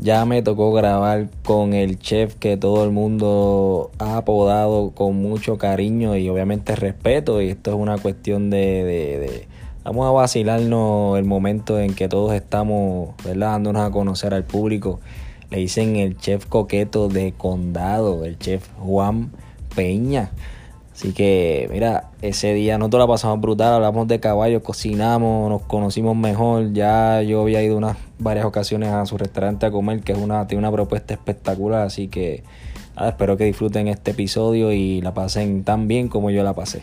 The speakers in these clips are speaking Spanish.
Ya me tocó grabar con el chef que todo el mundo ha apodado con mucho cariño y obviamente respeto. Y esto es una cuestión de, vamos a vacilarnos el momento en que todos estamos ¿verdad? dándonos a conocer al público. Le dicen el chef coqueto de condado, el chef Juan Peña. Así que, mira, ese día nosotros la pasamos brutal, hablamos de caballos, cocinamos, nos conocimos mejor. Ya yo había ido unas varias ocasiones a su restaurante a comer, que es una, tiene una propuesta espectacular. Así que, espero que disfruten este episodio y la pasen tan bien como yo la pasé.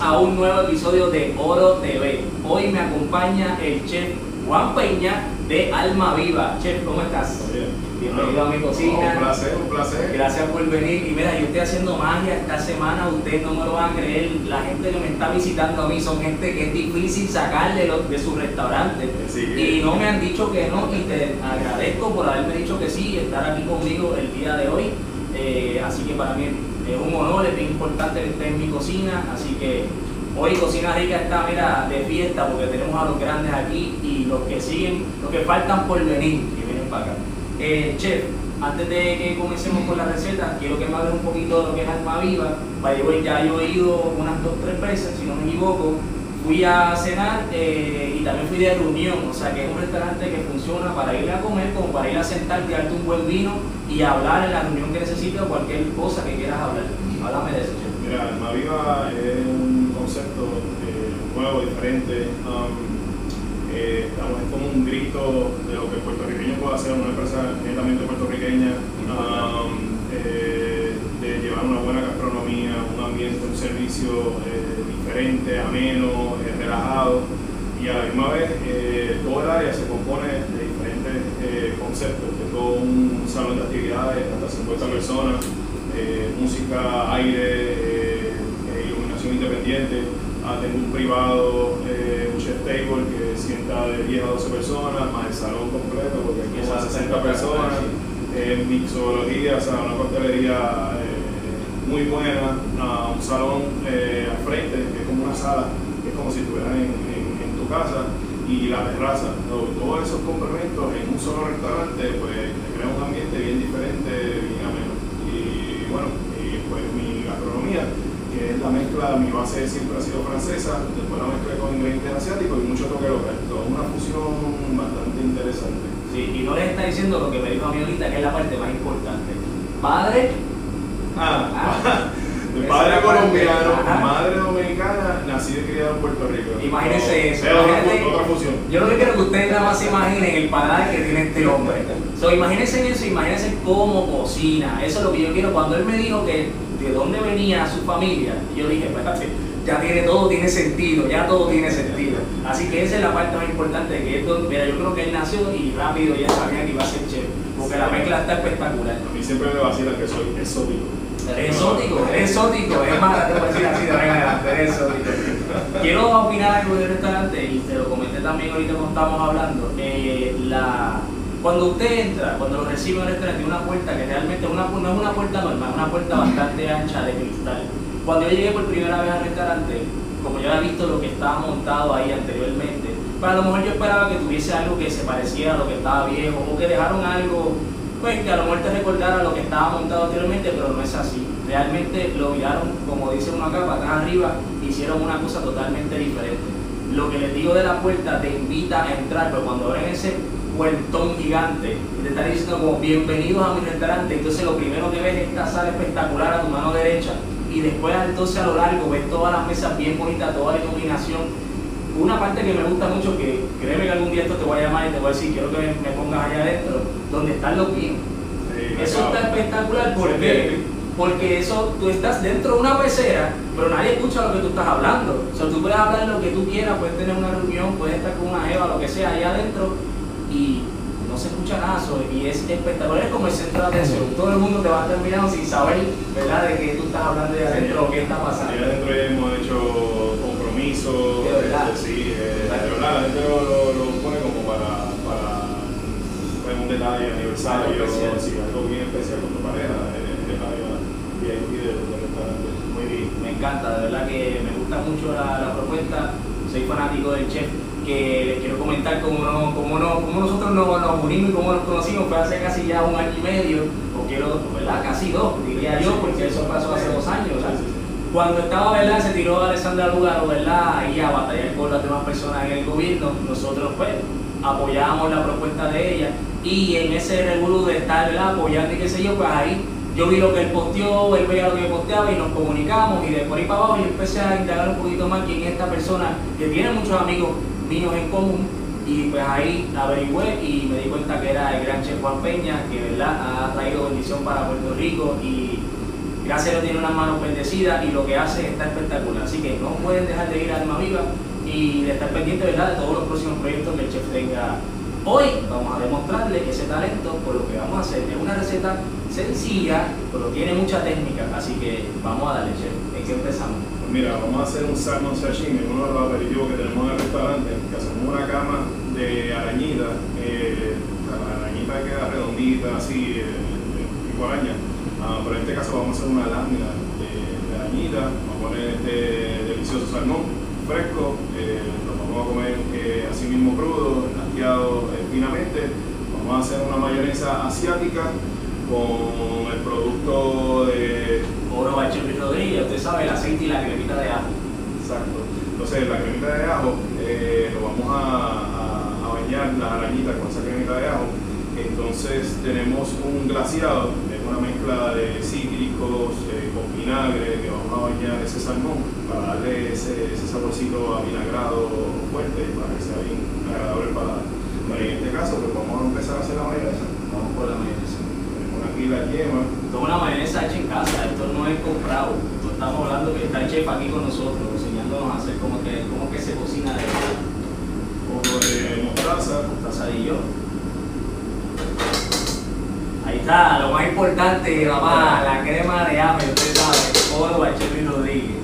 A un nuevo episodio de Oro TV. Hoy me acompaña el chef Juan Peña de Alma Viva. Chef, ¿cómo estás? Bienvenido a mi cocina. Un placer, un placer. Gracias por venir. Y mira, yo estoy haciendo magia esta semana, ustedes no me lo van a creer. La gente que me está visitando a mí son gente que es difícil sacarle lo- de su restaurante. Sí. Y no me han dicho que no, y te agradezco por haberme dicho que sí, y estar aquí conmigo el día de hoy. Eh, así que para mí es un honor, es bien importante que estés en mi cocina. Así que hoy Cocina Rica está, mira, de fiesta porque tenemos a los grandes aquí y los que siguen, los que faltan por venir, que vienen para acá. Eh, chef, antes de que comencemos con la receta, quiero que me hables un poquito de lo que es Alma Viva. Ya yo he ido unas dos tres veces, si no me equivoco. Fui a cenar eh, y también fui de reunión, o sea que es un restaurante que funciona para ir a comer, como para ir a sentarte, darte un buen vino y hablar en la reunión que necesites o cualquier cosa que quieras hablar. Háblame de eso, chef. Mira, Alma Viva es un concepto eh, nuevo, diferente. Um, eh, estamos, es como un grito de lo que el puertorriqueño puede hacer, una empresa netamente puertorriqueña, um, llevar una buena gastronomía, un ambiente, un servicio eh, diferente, ameno, eh, relajado. Y a la misma vez, eh, todo el área se compone de diferentes eh, conceptos. Tengo un salón de actividades, hasta 50 personas, eh, música, aire, iluminación independiente. Ah, tengo un privado, un chef table que sienta de 10 a 12 personas, más el salón completo, porque aquí son 60 personas. Eh, mixología, o sea, una coctelería muy buena, ah, un salón eh, al frente, que es como una sala, que es como si estuvieras en, en- en tu casa, y la terraza. Todos esos complementos en un solo restaurante, pues te crea un ambiente bien diferente, bien ameno. Y bueno, y pues mi gastronomía, que es la mezcla, mi base siempre ha sido francesa, después la mezcla con ingredientes asiáticos y mucho toque local. Todo una fusión bastante interesante. Sí, y no les está diciendo lo que me dijo a mí ahorita, que es la parte más importante. Padre, Ah, padre es colombiano, Ajá. madre dominicana, nacido y criado en Puerto Rico. Imagínense eso, otra. Yo lo que quiero que ustedes nada más se imaginen el paladar que tiene este hombre. So, imagínense eso, imagínense cómo cocina. Eso es lo que yo quiero. Cuando él me dijo que de dónde venía su familia, yo dije, espérate, ya tiene todo, tiene sentido, ya todo tiene sentido. Así que esa es la parte más importante que esto, mira, yo creo que él nació y rápido ya sabía que iba a ser chef, porque la mezcla está espectacular. A mí siempre me vacila que soy exótico. Eres exótico, eres exótico, es más, te voy a decir así de adelante, eres exótico. Quiero opinar algo del restaurante y te lo comenté también ahorita cuando estábamos hablando. Eh, la, Cuando usted entra, cuando lo recibe el restaurante, una puerta que realmente una, no es una puerta normal, es una puerta bastante ancha de cristal. Cuando yo llegué por primera vez al restaurante, como yo había visto lo que estaba montado ahí anteriormente, pero a lo mejor yo esperaba que tuviese algo que se pareciera a lo que estaba viejo o que dejaron algo pues que a lo mejor te recordara lo que estaba montado anteriormente, pero no es así. Realmente lo miraron, como dice uno acá, para atrás arriba, hicieron una cosa totalmente diferente. Lo que les digo de la puerta te invita a entrar, pero cuando abren ese puertón gigante, te están diciendo como bienvenidos a mi restaurante, entonces lo primero que ves es esta sala espectacular a tu mano derecha, y después entonces a lo largo ves todas las mesas bien bonitas, toda la iluminación, una parte que me gusta mucho, que créeme que algún día esto te voy a llamar y te voy a decir, quiero que me pongas allá adentro, donde están los vinos. eso está espectacular, ¿por Porque eso, tú estás dentro de una pecera, pero nadie escucha lo que tú estás hablando. O sea, tú puedes hablar lo que tú quieras, puedes tener una reunión, puedes estar con una Eva, lo que sea, allá adentro, y no se escucha nada, y es espectacular, es como el centro de atención. Todo el mundo te va a estar mirando sin saber, ¿verdad?, de qué tú estás hablando de adentro o qué está pasando. Allá adentro hemos hecho verdad. Este, sí, eh, la gente lo, lo, pone como para, para un detalle aniversario, si algo bien especial con tu pareja, el detalle VIP del restaurante. Muy bien. Me encanta, de verdad que me gusta mucho la, la propuesta, soy fanático del chef que les quiero comentar cómo, no, cómo, no, cómo nosotros nos, nos, unimos y cómo nos conocimos, fue hace casi ya un año y medio, o quiero, ¿verdad? Casi dos, diría yo, porque eso pasó hace dos años. Cuando estaba, ¿verdad? Se tiró Alessandra Lugaro, ¿verdad? Ahí a batallar con las demás personas en el gobierno. Nosotros, pues, apoyamos la propuesta de ella y en ese revuelo de estar, ¿verdad? Apoyando y qué sé yo, pues ahí yo vi lo que él posteó, él veía lo que posteaba y nos comunicamos y de por ahí para abajo yo empecé a indagar un poquito más quién es esta persona que tiene muchos amigos míos en común y pues ahí averigüé y me di cuenta que era el gran chef Juan Peña, que verdad ha traído bendición para Puerto Rico y A tiene unas manos bendecidas y lo que hace está espectacular. Así que no pueden dejar de ir Alma Viva y de estar pendiente ¿verdad? de todos los próximos proyectos que el chef tenga. Hoy vamos a demostrarle ese talento por lo que vamos a hacer. Es una receta sencilla, pero tiene mucha técnica, así que vamos a darle, chef. ¿En qué empezamos? Pues mira, vamos a hacer un salmon sashimi, uno de los aperitivos que tenemos en el restaurante, que hacemos una cama de arañita, eh, la arañita queda redondita, así, eh, tipo araña Ah, pero en este caso vamos a hacer una lámina de, de arañita, vamos a poner este delicioso salmón fresco, eh, lo vamos a comer eh, así mismo crudo, lasqueado eh, finamente. Vamos a hacer una mayonesa asiática con el producto de... Oro Bacheli Rodríguez, usted sabe, el aceite y la cremita de ajo. Exacto. Entonces la cremita de ajo lo vamos a, a, a bañar las arañitas con esa cremita de ajo. Entonces tenemos un glaciado una mezcla de cítricos eh, con vinagre que vamos a bañar ese salmón para darle ese, ese saborcito vinagrado fuerte para que sea bien agradable para en este caso pues vamos a empezar a hacer la mayonesa. Vamos por la mayonesa. Tenemos aquí la yema. Es una mayonesa hecha en casa, esto no es comprado. Esto estamos hablando que está el chef aquí con nosotros, enseñándonos a hacer como que, como que se cocina de verdad. Un poco de mostaza. Mostaza y lo más importante, mamá, la crema de ame, usted sabe, oro Bacheli Rodríguez.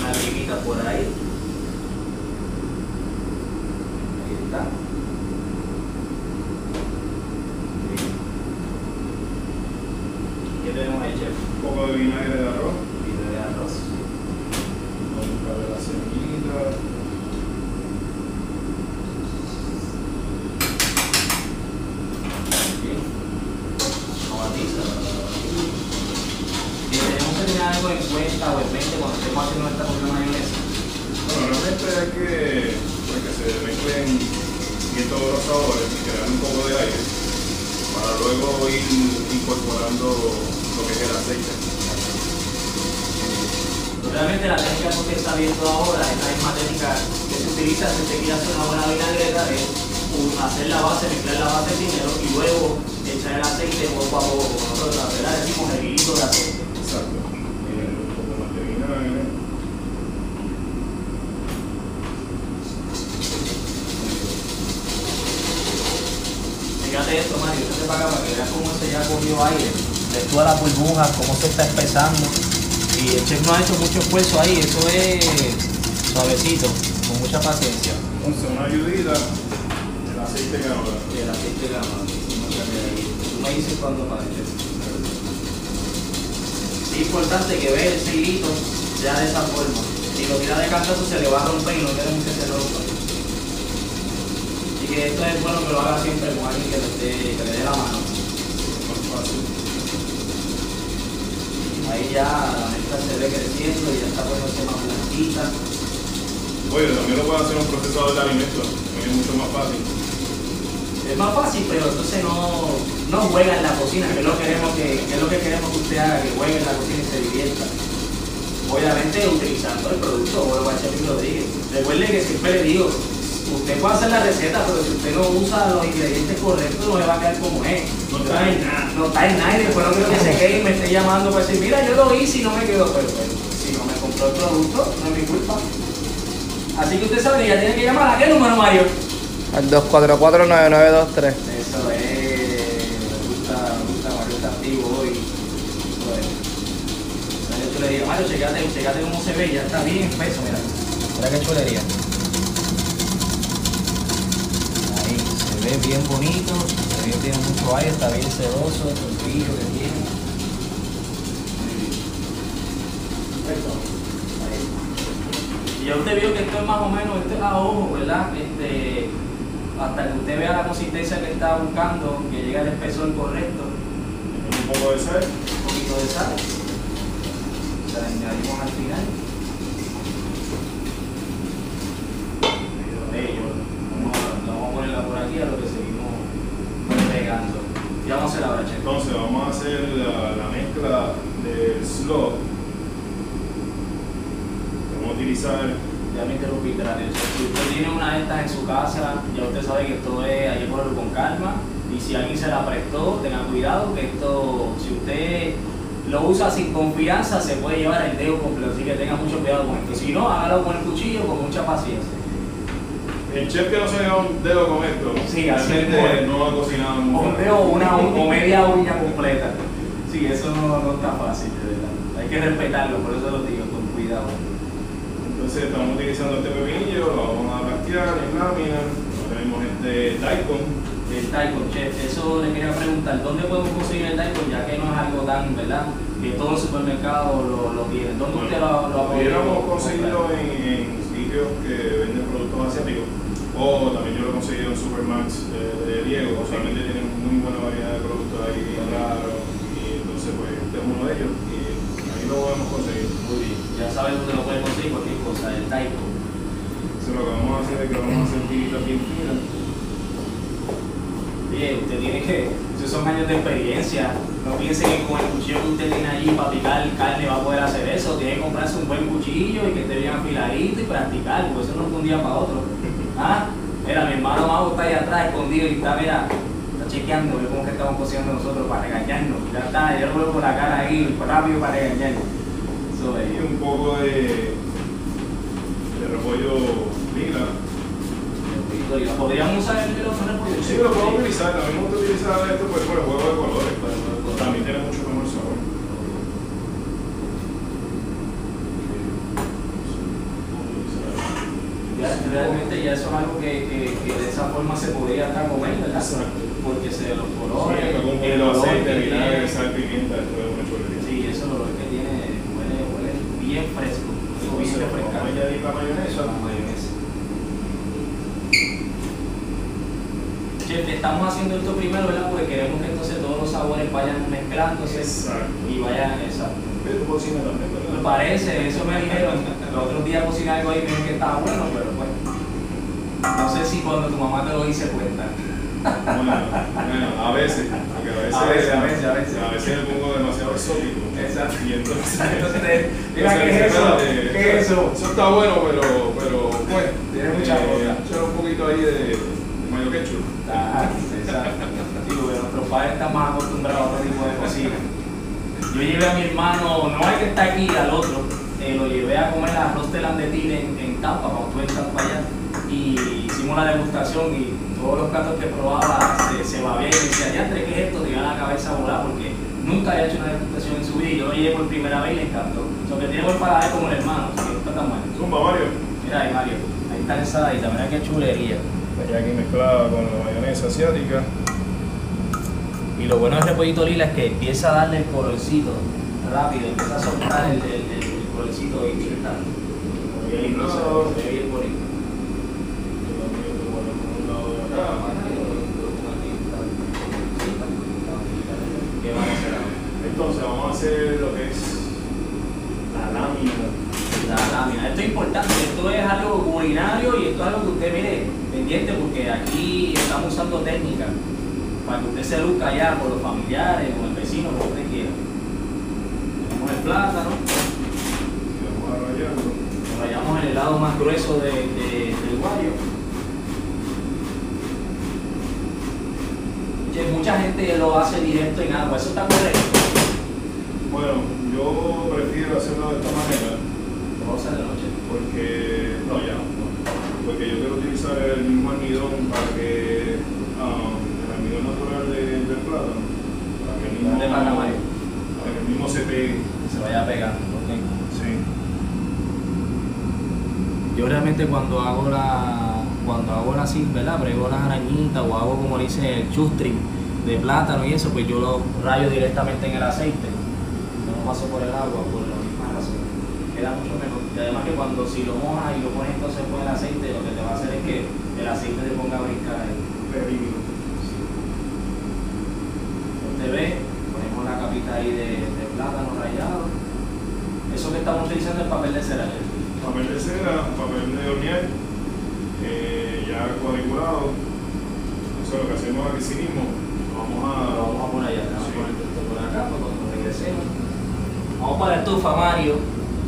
Una limita por ahí. Ahí está. ¿Qué tenemos ahí, chef? Un poco de vinagre de arroz. Vinagre de arroz. Vamos a ver la semillita. algo en cuenta o en mente cuando estemos haciendo nuestra propia mayonesa? Bueno, realmente hay que, pues, que se mezclen bien todos los sabores y crear un poco de aire para luego ir incorporando lo que es el aceite. Realmente la técnica que está viendo ahora es la misma técnica que se utiliza si usted quiere hacer una buena vinagreta, es hacer la base, mezclar la base primero y luego echar el aceite poco a poco, nosotros ¿verdad? decimos el hilito de aceite. Exacto. Fíjate esto, Mario, se para acá para que veas cómo se ya cogió aire. Ves todas las burbujas, cómo se está espesando. Y el chef no ha hecho mucho esfuerzo ahí, eso es suavecito, con mucha paciencia. Entonces una ayudita, el aceite ganadora. El aceite de gama. Tú me dices cuándo para Es importante que vea el silito ya de esa forma. Si lo tira de cantazo se le va a romper y no queremos que se rompa. Así que esto es bueno que lo haga siempre con alguien que le, dé- que le dé la mano. Más fácil. Ahí ya la mezcla se ve creciendo y ya está poniéndose más blanquita. Oye, también lo puede hacer un procesador de alimentos, también es mucho más fácil. Es más fácil, pero entonces no, no juega en la cocina, que es lo, queremos que, que es lo que queremos que usted haga, que juegue en la cocina y se divierta. Obviamente utilizando el producto o el Chef Rodríguez. Recuerde que siempre le digo, usted puede hacer la receta, pero si usted no usa los ingredientes correctos, no le va a quedar como es. No está en nada. No está en nada y después no quiero que se quede y me esté llamando para decir, mira, yo lo hice y no me quedó. Pero, pero si no me compró el producto, no es mi culpa. Así que usted sabe que ya tiene que llamar a qué número, Mario. Al 244-9923. Eso es, me gusta, me gusta, Mario está activo hoy. Eso es. Mario chulería. Mario, checate, checate cómo se ve, ya está bien espeso, mira. Mira qué chulería. Ahí, se ve bien bonito, se ve tiene mucho aire, está bien sedoso, el brillo que tiene. Perfecto. Ahí. Y ya usted vio que esto es más o menos, esto es a ojo, ¿verdad? Este, hasta que usted vea la consistencia que está buscando, que llegue al espesor correcto, Un poco de sal. un poquito de sal. La añadimos al final. Medio bello. Vamos a, vamos a ponerla por aquí a lo que seguimos pegando. Vamos a hacer ahora, Che. Entonces vamos a hacer la, la mezcla del slot. Vamos a utilizar Ya me interrumpí, espérate. Si usted tiene una de estas en su casa, ya usted sabe que esto es, hay que ponerlo con calma. Y si alguien se la prestó, tenga cuidado que esto, si usted lo usa sin confianza, se puede llevar el dedo completo. Así que tenga mucho cuidado con esto. Si no, hágalo con el cuchillo con mucha paciencia. El chef que no se da un dedo con esto. Sí, así realmente es. no ha cocinado mucho. un dedo una o media uña completa. Sí, eso no, no está fácil, de verdad. Hay que respetarlo, por eso lo digo, con cuidado. Entonces estamos utilizando este pepinillo, lo vamos a rasquear en láminas. Tenemos este daikon. El Daikon, chef, eso le quería preguntar, ¿dónde podemos conseguir el Daikon? Ya que no es algo tan, ¿verdad? Que todo el supermercado lo, lo tiene. ¿Dónde usted lo, lo ha podido conseguirlo en, en sitios que venden productos asiáticos. O también yo lo he conseguido en Supermax eh, de Diego. Usualmente tienen muy buena variedad de productos ahí raros. Y entonces, pues, este es uno de ellos. Y ahí lo podemos conseguir. Muy bien, ya sabes dónde lo puede conseguir cualquier cosa, el. Entonces, lo que vamos a hacer es que vamos a hacer tiritas bien finas. Bien, usted tiene que, esos son años de experiencia. No piense que con el cuchillo que usted tiene allí para picar carne va a poder hacer eso. Tiene que comprarse un buen cuchillo y que esté bien afiladito y practicar, porque eso no es de un día para otro. ¿Ah? Mira, mi hermano Mago está ahí atrás escondido y está, mira, está chequeando ve cómo que estamos cocinando nosotros para regañarnos. Ya está, yo lo por la cara ahí, rápido para regañarnos. Eso Y es. un poco de, de repollo lila. Podríamos usar el micrófono porque Sí, lo podemos utilizar. También me gusta utilizar esto pues, por el juego de colores. También tiene mucho mejor sabor. Ya, realmente ya eso es algo que, que, que de esa forma se podría hasta comer, ¿verdad? Exacto. Porque se los Sí, colores, un el de olor aceite, que tiene. sal, pimienta, una chulería. Sí, eso el olor que tiene huele, huele bien fresco, bien a refrescante. añadir la mayonesa. La mayonesa. Chef, estamos haciendo esto primero, ¿verdad? Porque queremos que entonces todos los sabores vayan mezclándose Exacto. y vayan, exacto. Pero cocina también, Me ¿verdad? parece, eso me dijeron. Los otros días cociné algo ahí y me dijeron que estaba bueno, pero. No sé si cuando tu mamá te lo dice cuenta. Bueno, bueno, a veces, porque a veces, A veces, a veces, a veces. a veces le pongo demasiado exótico. Exacto. Y entonces, Entonces, mira, ¿qué es eso? espérate, ¿Qué es eso? Eso está bueno, pero, pero pues, Tiene mucha cosa. echar un poquito ahí de, de mayo ketchup. Ah, exacto. Digo, que nuestros padres están más acostumbrados a otro tipo de cocina. Yo llevé a mi hermano, no al que está aquí, al otro, eh, lo llevé a comer arroz telandetil en, en Tampa, cuando tú estás para allá, y hicimos la degustación y todos los platos que probaba se, se va bien, y decía, ya entre qué es esto, te iba la cabeza a volar porque nunca había hecho una degustación en su vida y yo lo llevé por primera vez y le encantó. Lo que tiene buen paladar como el hermano, que no está tan mal. Zumba, Mario. Mira ahí, Mario. Ahí está la ensaladita, mira qué chulería. aquí mezclada con la mayonesa asiática. Y lo bueno del repollito lila es que empieza a darle el colorcito rápido, empieza a soltar el, el, el, el colorcito y está bien ve bien bonito. ¿Qué vamos a hacer ahora? Entonces vamos a hacer lo que es la lámina. La lámina. Esto es importante, esto es algo culinario y esto es algo que usted mire pendiente porque aquí estamos usando técnicas para que usted se luzca allá con los familiares, con el vecino, como usted quiera. Tenemos el plátano, rallarlo. rayamos el lado más grueso de, de- del guayo. Che, Mucha gente lo hace directo en agua, eso está correcto. Bueno, yo prefiero hacerlo de esta manera Lo vamos a hacer de noche. porque, no, ya, no. porque yo quiero utilizar el mismo almidón para que um, el almidón natural de- del plátano, para que el mismo, ¿Dónde para que el mismo se pegue. Se vaya pegando. ok. Sí. Yo realmente cuando hago la cuando hago la así, ¿verdad? Brego las arañitas o hago como dice el chustring de plátano y eso, pues yo lo rayo directamente en el aceite. No lo paso por el agua por la misma razón. Queda mucho mejor. Y además que cuando si lo mojas y lo pones entonces por el aceite, lo que te va a hacer es que el aceite te ponga a brincar ahí. Peligro. Usted ve, ponemos la capita ahí de, de plátano rallado. Eso que estamos utilizando es papel de cera. Papel de cera, papel de hornear, eh, ya cuadriculado. Eso es lo que hacemos aquí sí mismo. Vamos Lo a. vamos a poner allá, vamos Sí. a poner esto por acá para cuando regresemos. Vamos para la estufa, Mario.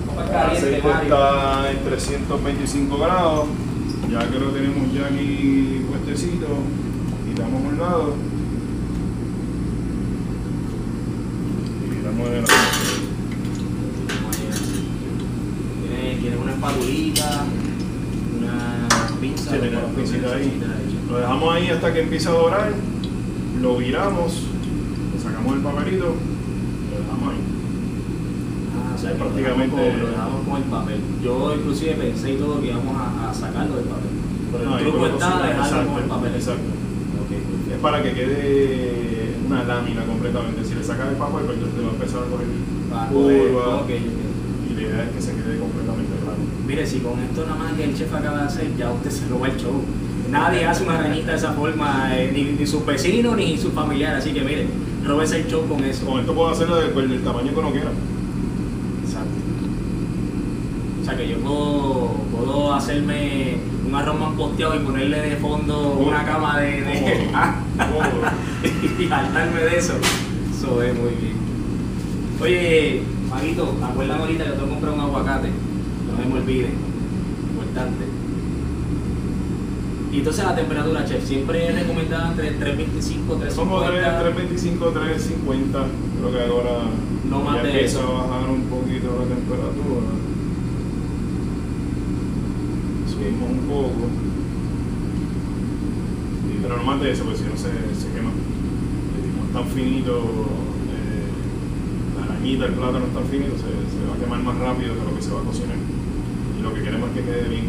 Vamos para el caliente, Mario. está en 325 grados. Ya que lo tenemos ya aquí puestecito, quitamos un lado. Y quitamos el aceite. ¿Quieres, quieres una espatulita? Pinza. Sí, ahí. Lo dejamos ahí hasta que empiece a dorar. Lo viramos, le sacamos el papelito, lo dejamos ahí. Ah, o sea, lo prácticamente- dejamos con- Lo dejamos con el papel. Yo inclusive pensé y todo que íbamos a, a sacarlo del papel. Pero No, el ahí truco está dejarlo con el papel. Exacto. Ok, Es para que quede una lámina completamente. Si le sacas el papel, pues entonces te va a empezar a Para poder- curva. ok, ok. Idea es que se quede completamente plano. Mire, si con esto nada más que el chef acaba de hacer, ya usted se roba el show. Nadie hace una arañita de esa forma, eh, ni, ni sus vecinos ni sus familiares. Así que mire, róbese el show con eso. Con esto puedo hacerlo del, del tamaño que uno quiera. Exacto. O sea que yo puedo, puedo hacerme un arroz más posteado y ponerle de fondo una cama de. de cómodo. y hartarme de eso. Eso es muy bien. Oye, Maguito, acuérdame ahorita que tengo que comprar un aguacate. No se me olvide. Importante. Y entonces la temperatura, chef, siempre es recomendada entre 325 350. Somos 3, 325, 350. Creo que ahora No más ya empieza eso. a bajar un poquito la temperatura. Subimos un poco. Pero no más de eso, porque si no se, se quema. Es tan finito, arañita, el plátano es tan finito, se, se va a quemar más rápido de lo que se va a cocinar. Y lo que queremos es que quede bien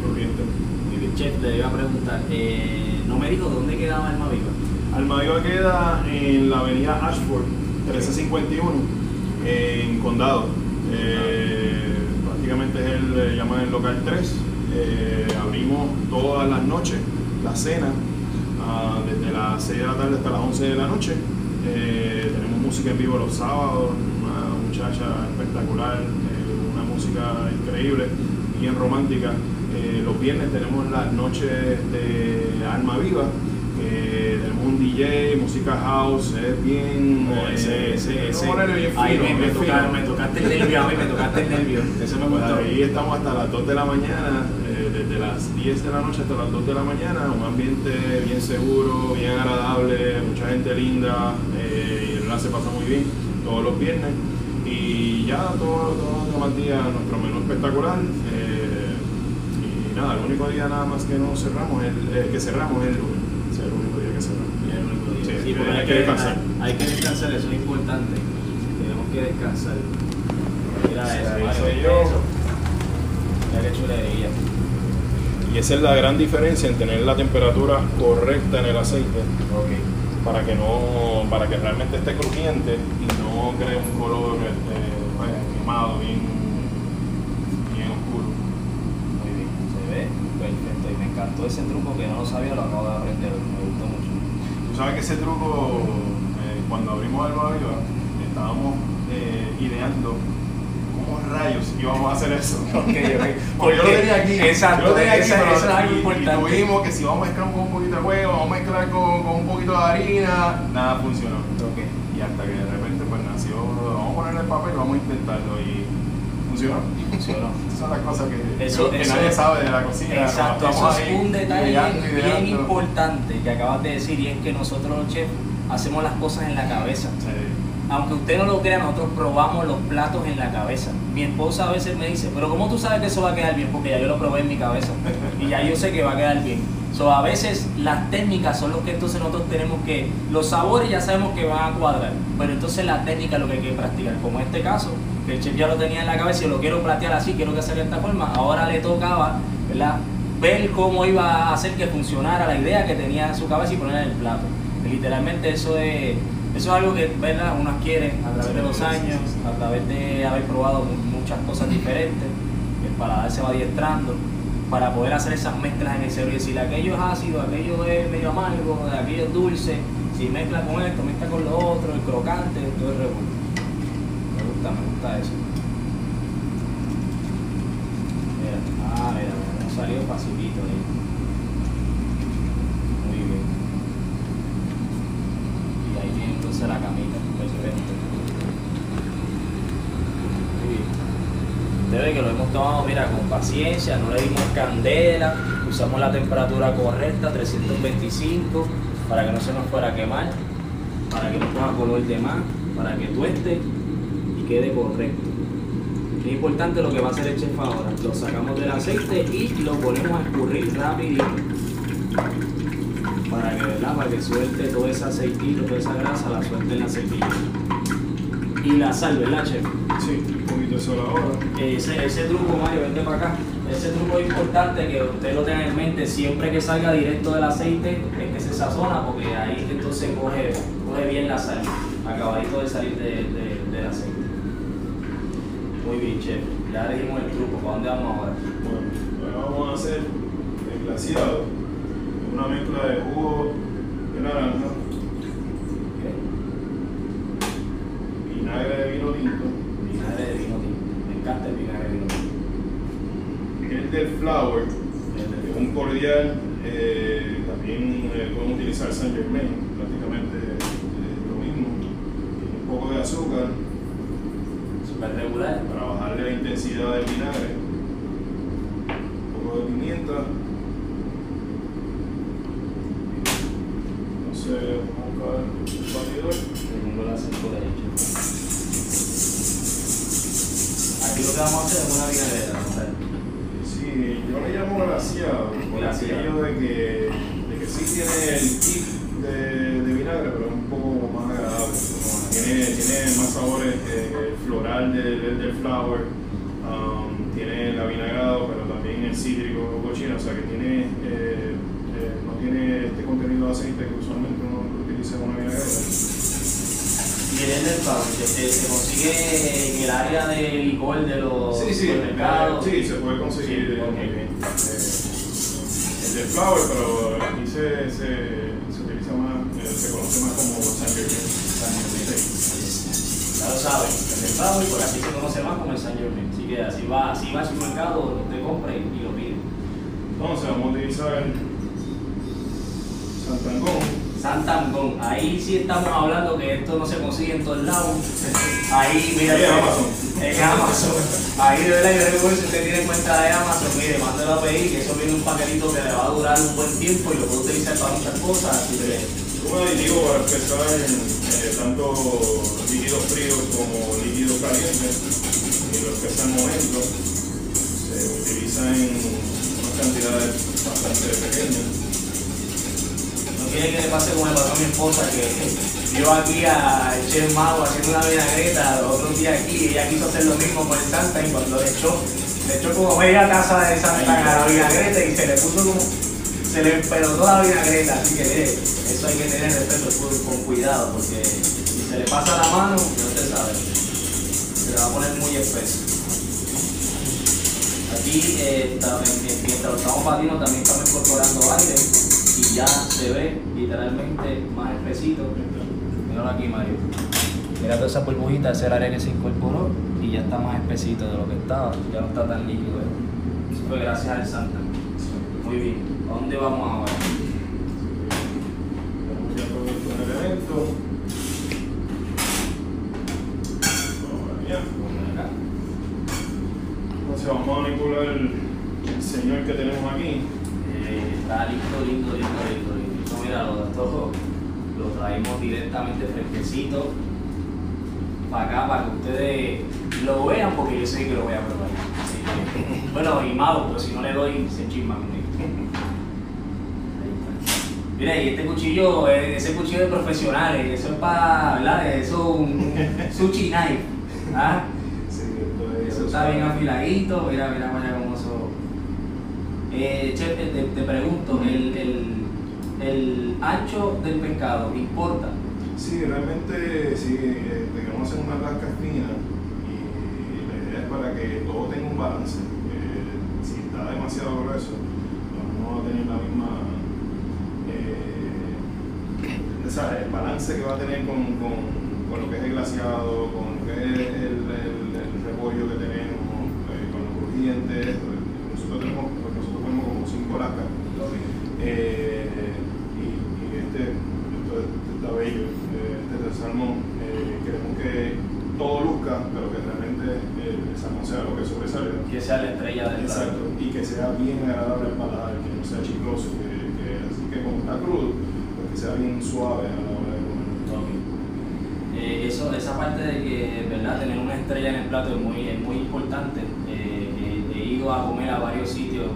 el chef le iba a preguntar, eh, no me dijo dónde quedaba Alma Viva. Queda en la avenida Ashford, 1351, en Condado. Eh, prácticamente es el, llaman el local 3. Eh, abrimos todas las noches, la cena, ah, desde las 6 de la tarde hasta las 11 de la noche. Eh, tenemos música en vivo los sábados, muchacha espectacular, eh, una música increíble, bien romántica. Eh, los viernes tenemos las noches de Alma Viva, que tenemos un DJ, música house, es bien. Oh, ese, ese, es ese. horario bien Ay, fino, me, me bien toca- me tocaste el nervio, a mí me tocaste el nervio. Eso me gustó. ahí estamos hasta las 2 de la mañana, eh, desde las 10 de la noche hasta las 2 de la mañana, un ambiente bien seguro, bien agradable, mucha gente linda, eh, y el enlace pasa muy bien todos los viernes. Y ya todos todo, los demás días nuestro menú espectacular. eh, y nada, el único día nada más que no cerramos, el, eh, que cerramos es el lunes. El único día que cerramos. Es el único día. Sí, Sí, hay porque que- hay que descansar. Hay, hay que descansar, eso es importante. Tenemos que descansar. Mira Sí, eso, ahí Mario, soy ¿viste yo. eso? Mira qué chulería. Y Y esa es la gran diferencia en tener la temperatura correcta en el aceite para que no para que realmente esté crujiente y no cree un color este, pues, quemado bien, bien oscuro. Muy bien, se ve perfecto y me encantó ese truco que no lo sabía, lo acabo de aprender, me gustó mucho. Tú sabes que ese truco, eh, cuando abrimos Alba Viva, estábamos eh, ideando cómo rayos íbamos a hacer eso. Okay, okay. Porque yo lo tenía aquí. Exacto, yo lo tenía aquí, esa- pero- es algo importante. Y tuvimos que si vamos a mezclar con un poquito de huevo, vamos a mezclar con, con un poquito de harina, nada funcionó. Ok. Y hasta que de repente pues nació, vamos a ponerle el papel, vamos a intentarlo y funcionó. Funcionó. Esas son las cosas que, Eso- que eso- nadie sabe de la cocina. Exacto, eso ahí es un detalle ideando, bien, ideando. bien importante que acabas de decir y es que nosotros los chefs hacemos las cosas en la cabeza. Sí. Aunque usted no lo crea, nosotros probamos los platos en la cabeza. Mi esposa a veces me dice, pero ¿cómo tú sabes que eso va a quedar bien? Porque ya yo lo probé en mi cabeza y ya yo sé que va a quedar bien. So, a veces las técnicas son los que entonces nosotros tenemos que, los sabores ya sabemos que van a cuadrar, pero entonces la técnica es lo que hay que practicar. Como este caso, que el chef ya lo tenía en la cabeza y lo quiero plantear así, quiero que salga de esta forma, ahora le tocaba, ¿verdad? Ver cómo iba a hacer que funcionara la idea que tenía en su cabeza y ponerla en el plato. Literalmente eso es, eso es algo que ¿verdad? uno adquiere a través de los años, a través de haber probado mu- muchas cosas diferentes, el paladar se va adiestrando para poder hacer esas mezclas en el cerebro y decir aquello es ácido, aquello es medio amargo, aquello es dulce, si mezcla con esto, mezcla con lo otro, el crocante, todo el revuelto. Me gusta, me gusta eso. Mira, ah, mira, mira, salió facilito ahí. Muy bien. Y ahí tiene la camita. Usted ve que lo hemos tomado, mira, con paciencia, no le dimos candela, usamos la temperatura correcta, 325, para que no se nos fuera a quemar, para que no coja color de más, para que tueste y quede correcto. Es importante lo que va a hacer el chef ahora. Lo sacamos del aceite y lo ponemos a escurrir rapidito. Para que, ¿verdad? Para que suelte todo ese aceitito, toda esa grasa, la suelte en la aceitilla. Y la sal, ¿verdad, chef? Sí, un poquito de sol ahora. Ese, ese truco, Mario, vente para acá. Ese truco es importante que usted lo tenga en mente. Siempre que salga directo del aceite, es que se sazona, porque ahí entonces coge, coge bien la sal. Acabadito de salir de- de- del aceite. Muy bien, chef. Ya le dimos el truco. ¿Para dónde vamos ahora? Bueno, ahora vamos a hacer el glaciado. Una mezcla de jugo de naranja, vinagre de vino tinto, Vinagre de vino tinto. Me encanta el vinagre de vino tinto. el del flour, El de un cordial, eh, también eh, podemos utilizar Saint Germain, prácticamente eh, lo mismo. Un poco de azúcar Super regular. para bajarle la intensidad del vinagre, un poco de pimienta. A buscar el batidor. Tengo. Aquí lo que vamos a hacer es una vinagreta, ¿no? Sí, yo le llamo glaciado, por aquello de que, de que sí tiene el kick de, de vinagre, pero es un poco más agradable. Tiene, tiene más sabores eh, floral del, del, del flower, um, tiene el avinagrado, pero también el cítrico cochino, o sea que tiene, eh, eh, tiene este contenido de aceite que usualmente uno utiliza en una vinagreta. Y el del Flower, que se, se consigue en el área de licor de los Sí, sí, supermercados. eh, sí, se puede conseguir. Sí, eh, ok. eh, el de flower, pero aquí se, se, se utiliza más, eh, se conoce más como Germain. Ya lo saben, el del Flower, por aquí se conoce más como el San Germain. Así que así va, así va al supermercado, usted compra y, lo pide. Entonces vamos a utilizar Santangón. Santangón, ahí sí estamos hablando que esto no se consigue en todos lados. Ahí, mira, En Amazon. En Amazon. Ahí de verdad, yo recuerdo si usted tiene cuenta de Amazon, mire, mándelo a pedir, que eso viene un paquetito que le va a durar un buen tiempo y lo puede utilizar para muchas cosas. Así que, Un aditivo para empezar eh, tanto líquidos fríos como líquidos calientes. Y lo que es al momento se utiliza en unas cantidades bastante pequeñas. No quiere que le pase como le pasó a mi esposa, que vio aquí a chef Mago haciendo una vinagreta, otro día aquí, y ella quiso hacer lo mismo con el Santa y cuando le echó le echó como media taza de santa a la vinagreta y se le puso como, se le pelotó la vinagreta, así que eso hay que tener respeto con, cuidado, porque si se le pasa la mano, ya usted sabe, se le va a poner muy espeso. Aquí, eh, mientras lo estamos batiendo, también estamos incorporando aire y ya se ve literalmente más espesito. Míralo aquí, Mario. Mira toda esa burbujita, ese era el aire que se incorporó y ya está más espesito de lo que estaba, ya no está tan líquido. ¿eh? Eso fue gracias al Santa. Muy bien, ¿a dónde vamos ahora? Vamos ya con el elemento. Entonces vamos a manipular el señor que tenemos aquí. Está lindo, lindo, lindo, lindo, lindo. Mira, lo, esto lo traemos directamente fresquecito para acá, para que ustedes lo vean, porque yo sé que lo voy a probar. Así que, bueno, y mago, pero si no le doy, se chisma conmigo. Mira, y este cuchillo, eh, ese cuchillo de profesionales, eso es para, ¿verdad? Eso es un sushi knife. ¿ah? Sí, Eso está bien afiladito, mira, mira, mira. Eh, chef, te, pregunto, el, el, ancho del pescado importa. Sí, realmente sí, eh, queremos hacer una rasca fina y la idea es para que todo tenga un balance. Eh, si está demasiado grueso, no va a tener la misma. Eh, o sea, el balance que va a tener con, con, con lo que es el glaseado, con lo que es el, el, el repollo que tenemos, eh, con los crujientes. Nosotros tenemos, nosotros tenemos como cinco lascas. Eh, y, y este, esto, este está bello, eh, este es el salmón, eh, queremos que todo luzca, pero que realmente eh, el salmón sea lo que sobresale. Que sea la estrella del plato. Exacto, y que sea bien agradable al paladar, que no sea chicloso, que, que, así que como está crudo, pues que sea bien suave a la hora de comer. Eh, eso, esa parte de que, ¿verdad? Tener una estrella en el plato es muy, es muy importante. Eh, eh, he ido a comer a varios sitios,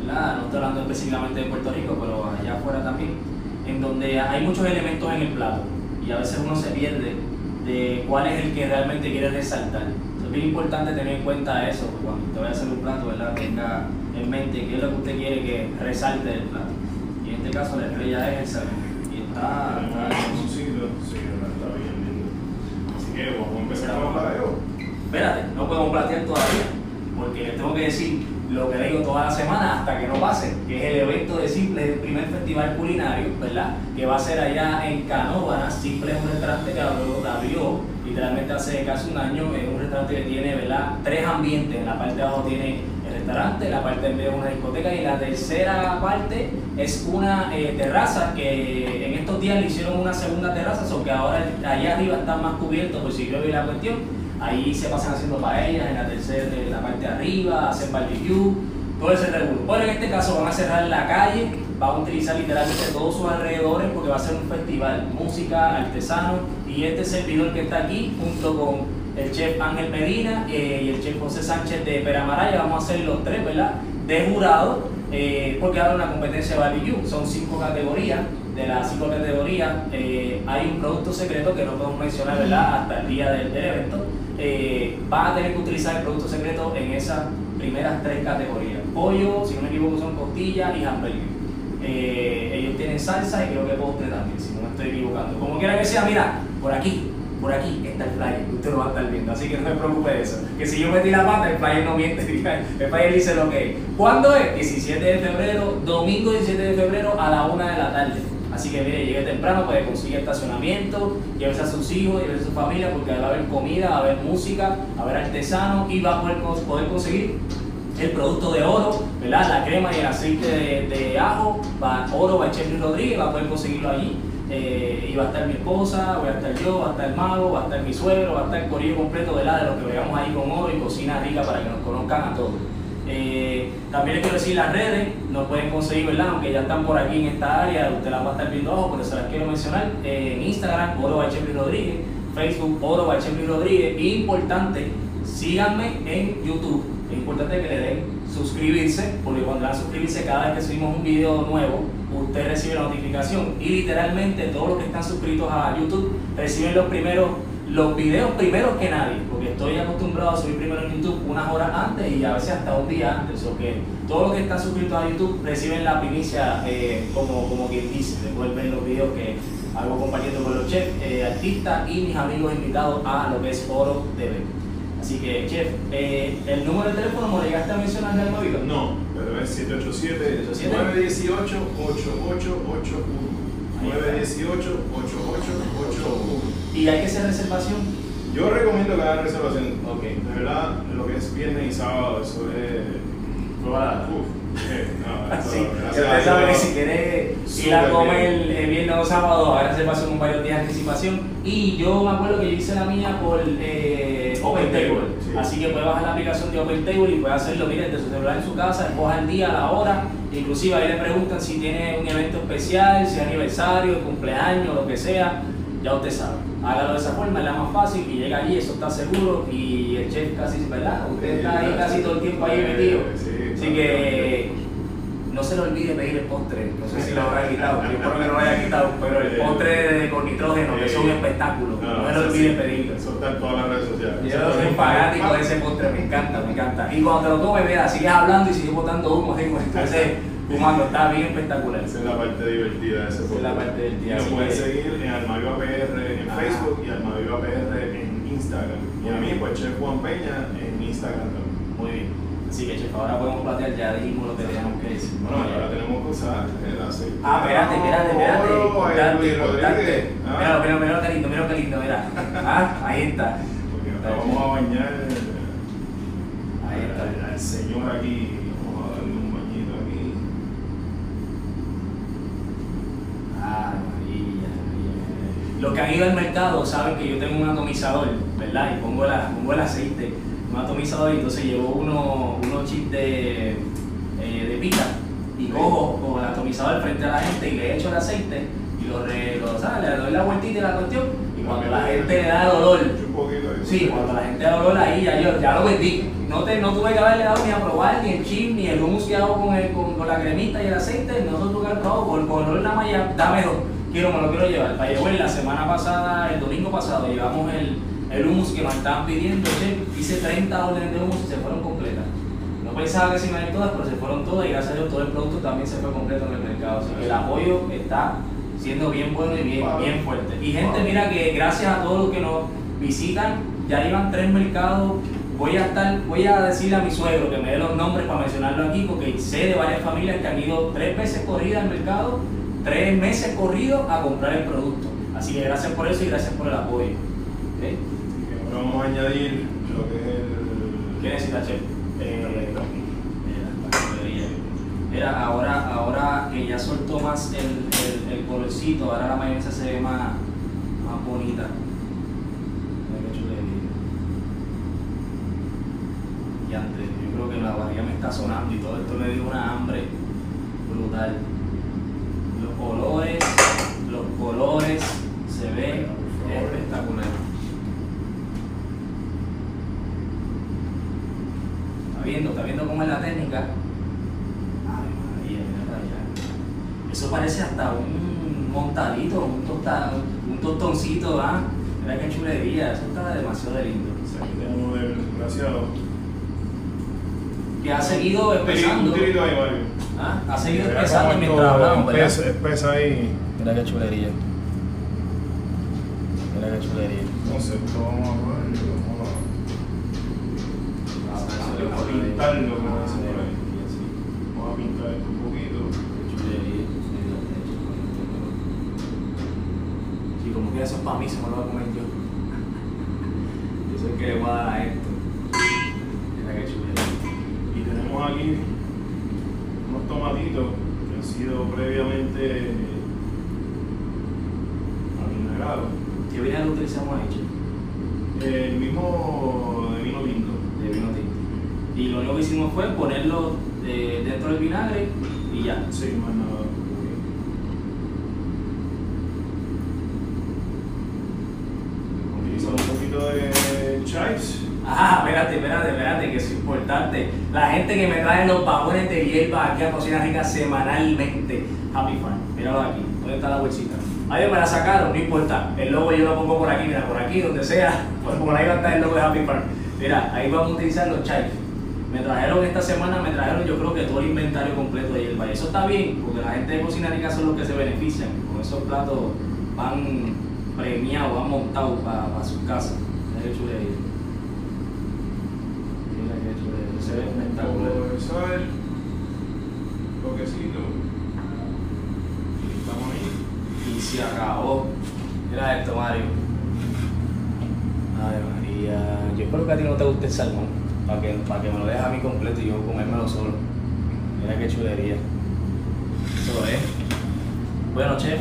¿verdad? No estoy hablando específicamente de Puerto Rico, pero allá afuera también, en donde hay muchos elementos en el plato y a veces uno se pierde de cuál es el que realmente quiere resaltar. Bien importante tener en cuenta eso, cuando usted vaya a hacer un plato, ¿verdad? Tenga en mente qué es lo que usted quiere que resalte del plato. Y en este caso la estrella es el salmón. Y está, está hermoso. sí, está bien lindo. Así que vamos a empezar con ladeos. Espérate, no podemos platear todavía, porque les tengo que decir lo que digo toda la semana hasta que no pase, que es el evento de Simple, el primer festival culinario, ¿verdad? Que va a ser allá en Canóvanas. Simple es un restaurante que abrió, literalmente hace casi un año, es un restaurante que tiene, ¿verdad? Tres ambientes, en la parte de abajo tiene el restaurante, la parte de medio una discoteca y la tercera parte es una eh, terraza que en estos días le hicieron una segunda terraza, aunque ahora allá arriba está más cubierto por si llueve la cuestión. Ahí se pasan haciendo paellas en la tercera, en la parte de arriba, hacen barbecue, todo ese revuelo. Bueno, en este caso van a cerrar la calle, van a utilizar literalmente todos sus alrededores porque va a ser un festival, música, artesano y este servidor que está aquí junto con el chef Ángel Medina eh, y el chef José Sánchez de Peramaraya, vamos a ser los tres, ¿verdad? De jurado, eh, porque habrá una competencia de barbecue, son cinco categorías, de las cinco categorías eh, hay un producto secreto que no podemos mencionar, ¿verdad? Hasta el día del, del evento, eh, van a tener que utilizar el producto secreto en esas primeras tres categorías, pollo, si no me equivoco son costillas y hamburguesas. Eh, ellos tienen salsa y creo que postre también, si no me estoy equivocando. Como quiera que sea, mira, por aquí, por aquí está el flyer, usted lo va a estar viendo, así que no se preocupe de eso. Que si yo metí la pata, el flyer no miente, el flyer dice lo que es. ¿Cuándo es? 17 de febrero, domingo 17 de febrero a la 1 de la tarde. Así que mire, llegue temprano, puede conseguir estacionamiento, llévese a sus hijos, llévese a su familia, porque va a haber comida, va a haber música, va a haber artesanos y va a poder, cons- poder conseguir el producto de oro, ¿verdad? La crema y el aceite de, ajo, va, oro va a Chevy Rodríguez, va a poder conseguirlo allí. Eh, y va a estar mi esposa, voy a estar yo, va a estar el mago, va a estar mi suegro, va a estar el corillo completo ¿verdad? de lo que veamos ahí con oro y cocina rica para que nos conozcan a todos. Eh, también les quiero decir las redes, nos pueden conseguir, ¿verdad? Aunque ya están por aquí en esta área, usted las va a estar viendo abajo, pero se las quiero mencionar. Eh, en Instagram, Oro Rodríguez, Facebook, Oro Rodríguez. Importante, síganme en YouTube. Es importante que le den suscribirse, porque cuando le dan suscribirse, cada vez que subimos un video nuevo, usted recibe la notificación. Y literalmente todos los que están suscritos a YouTube reciben los primeros los videos primero que nadie, porque estoy acostumbrado a subir primero en YouTube unas horas antes y a veces hasta un día antes, o que todos los que están suscritos a YouTube reciben la primicia eh, como, como quien dice, después ver los videos que hago compartiendo con los chefs, eh, artistas y mis amigos invitados a lo que es Oro TV. Así que, chef, eh, el número de teléfono, ¿me lo llegaste a mencionar en el móvil? No, pero es 787 918 8881 918 8881 ¿Y hay que hacer reservación? Yo recomiendo que hagan reservación. Ok. De verdad, lo que es viernes y sábado, eso es. Probada. Uf, eh, no, eso, Sí, usted sabe que si quiere ir a comer bien. el viernes o sábado, haga reservación con varios días de anticipación. Y yo me acuerdo que yo hice la mía por eh, Open Table. Sí. Así que puede bajar la aplicación de Open Table y puede hacerlo, mire, desde su celular en su casa, escoja el día, la hora. Inclusive ahí le preguntan si tiene un evento especial, si es aniversario, cumpleaños, lo que sea. Ya usted sabe. Hágalo de esa forma, es la más fácil y llega allí, eso está seguro. Y el chef casi, ¿verdad? Usted está ahí casi todo el tiempo ahí metido. Sí, Así que no se le olvide pedir el postre. No sé si lo habrá quitado, yo espero que no lo haya quitado, pero el postre con nitrógeno, que es un espectáculo. No, se le eso olvide pedirlo. Eso está en todas las redes sociales. Yo soy fanático de ese postre, me encanta, me encanta. Y cuando te lo tomes, vea, sigues hablando y sigues botando humo, entonces, fumando, está bien espectacular. Esa es la parte divertida de ese Esa es la parte divertida, Nos así pueden seguir en Almaviva PR en Ajá. Facebook y Almaviva PR en Instagram. Y a mí, pues, Chef Juan Peña en Instagram también. Muy bien. Así que, chef, ahora podemos platear, ya dijimos lo que teníamos que decir. Bueno, ahora tenemos que usar el aceite. Ah, espérate, espérate, espérate. Importante, importante. Mira, mira, mira qué lindo, mira qué lindo, mira. Ah, ahí está. Porque ahora vamos a bañar al señor aquí. Vamos a darle un bañito aquí. Ah, maravilla, maravilla. Los que han ido al mercado saben que yo tengo un atomizador, ¿verdad? Y pongo, la, pongo el aceite, un atomizador, y entonces llevo uno- unos chips de, eh, de pita y cojo con el atomizador frente a la gente y le echo el aceite y lo, re, lo- ¿sabes? le doy la vueltita y la cuestión. Y cuando la gente le da el olor. Sí, cuando la gente da olor ahí, ya, yo, ya lo vendí. No, te, no tuve que haberle dado ni a probar ni el chip, ni el hummus que hago con, el, con, con la cremita y el aceite. No tuve que haber probado con, con olor nada más ya, dame dos. Quiero, me lo quiero llevar. Para llevar la semana pasada, el domingo pasado, llevamos el, el hummus que nos estaban pidiendo. Che, hice 30 órdenes de hummus y se fueron completas. No pensaba que se iban a ir todas, pero se fueron todas y gracias a Dios todo el producto también se fue completo en el mercado. Así que el apoyo está siendo bien bueno y bien, bien fuerte. Y gente, mira que gracias a todos los que nos visitan, ya llevan tres mercados. Voy a estar, voy a decirle a mi suegro que me dé los nombres para mencionarlo aquí, porque sé de varias familias que han ido tres veces corridas al mercado, tres meses corridos a comprar el producto. Así que gracias por eso y gracias por el apoyo. Ahora vamos a añadir lo que es el. ¿Qué necesita, chef? Eh, Mira, ahora, ahora que ya soltó más el, el, el colorcito, ahora la mayonesa se ve más, más bonita. Y antes, yo creo que la barriga me está sonando y todo esto me dio una hambre brutal. Colores, los colores se ven espectacular. Está viendo, está viendo cómo es la técnica. Eso parece hasta un montadito, un, tosta, un tostoncito, ¿ah? Mira qué chulería, eso está demasiado lindo. Que ha seguido empezando. Un tirito ahí, Mario. ¿ah? Ha seguido empezando mientras hablamos, ¿verdad? espesa- Espesa ahí. Mira qué chulería. Mira qué chulería. Entonces, esto vamos a ponerlo, vamos a- pintarlo, como dicen por ahí. Vamos a pintar esto un poquito. Sí, como que eso es para mí, se me lo voy a comer yo. Yo soy el que le voy a dar a esto. Tenemos aquí unos tomatitos que han sido previamente avinagrados. ¿Qué vinagre utilizamos ahí? El mismo de vino lindo. De vino tinto. Y lo único que hicimos fue ponerlo eh, dentro del vinagre y ya. Sí, más nada. Utilizamos un poquito de chives. Ah, espérate, espérate, espérate, que es importante. La gente que me trae los bajones de hierba aquí a Cocina Rica semanalmente. Happy Farm. Míralo aquí. ¿Dónde está la bolsita? Ahí me la sacaron, no importa. El logo yo lo pongo por aquí, mira, por aquí, donde sea. Pues por ahí va a estar el logo de Happy Farm. Mira, ahí vamos a utilizar los chai. Me trajeron esta semana, me trajeron yo creo que todo el inventario completo de Yerba. Y eso está bien, porque la gente de Cocina Rica son los que se benefician. Con esos platos van premiados, van montados para sus casas. Mira qué chulería. Mira qué chulería. Se ve Universal, toquecito. Y estamos ahí. Y se acabó. Mira esto, Mario. Ay, María. Yo espero que a ti no te guste el salmón. Para que, para que me lo dejes a mí completo y yo comérmelo solo. Mira qué chulería. Eso es. Bueno, chef,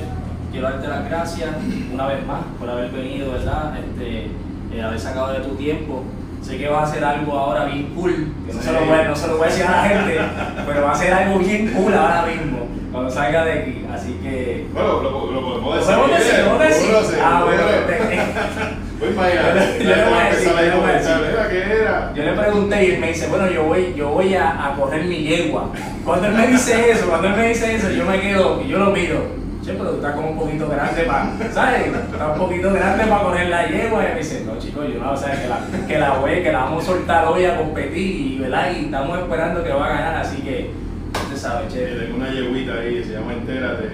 quiero darte las gracias una vez más por haber venido, ¿verdad? Este, eh, haber sacado de tu tiempo. Sé que vas a hacer algo ahora bien cool, que no, se lo voy, no se lo voy a decir a la gente, pero va a ser algo bien cool ahora mismo, cuando salga de aquí. Así que Bueno, lo, lo podemos ¿Lo decir. podemos decir? ¿Lo podemos decir? Ah, bueno. Voy para allá. Yo le- yo le voy a decir, yo le voy a decir. ¿qué era? Yo le pregunté y él me dice, bueno, yo voy, yo voy a, a correr mi yegua. Cuando él me dice eso, cuando él me dice eso, yo me quedo y yo lo miro. Che, pero tú estás como un poquito grande para, ¿sabes? Estás un poquito grande para correr la yegua. Y me dice, no, chicos, yo no, ¿sabes? Que la, que la voy, que la vamos a soltar hoy a competir, y, ¿verdad? Y estamos esperando que va a ganar, así que, usted sabe, Eh, che. Tengo una yeguita ahí, se llama Entérate.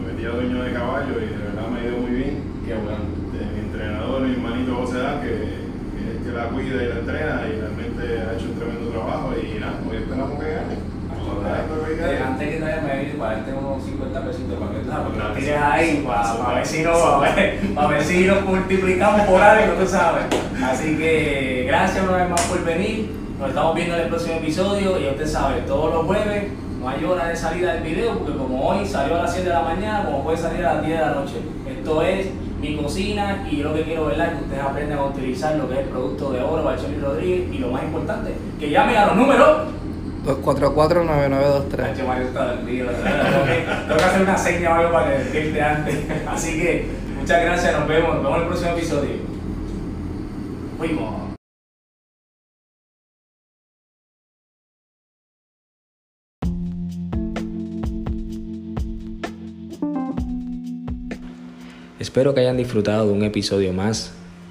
Me metí a dueño de caballo y de verdad me ha ido muy bien. Qué bueno. De mi entrenador, mi hermanito José Dan, que, que es el que la cuida y la entrena y realmente ha hecho un tremendo trabajo. Y nada, hoy esperamos que gane. Antes que te vayas, me voy para darte unos 50 pesitos para que sabes, porque tires ahí para, ver si no, para ver, para ver si nos multiplicamos por algo, tú sabes. Así que gracias una vez más por venir. Nos estamos viendo en el próximo episodio y usted sabe, todos los jueves no hay hora de salida del video porque como hoy salió a las 7 de la mañana, como puede salir a las 10 de la noche. Esto es mi cocina y yo lo que quiero ¿verdad? es que ustedes aprendan a utilizar lo que es el producto de oro, Bacheli Rodríguez y lo más importante, que llamen a los números 244-9923. Nacho Mario está dormido. Tengo que, tengo que hacer una seña o algo para que despierte antes. Así que muchas gracias, nos vemos, nos vemos en el próximo episodio. Fuimos. Espero que hayan disfrutado de un episodio más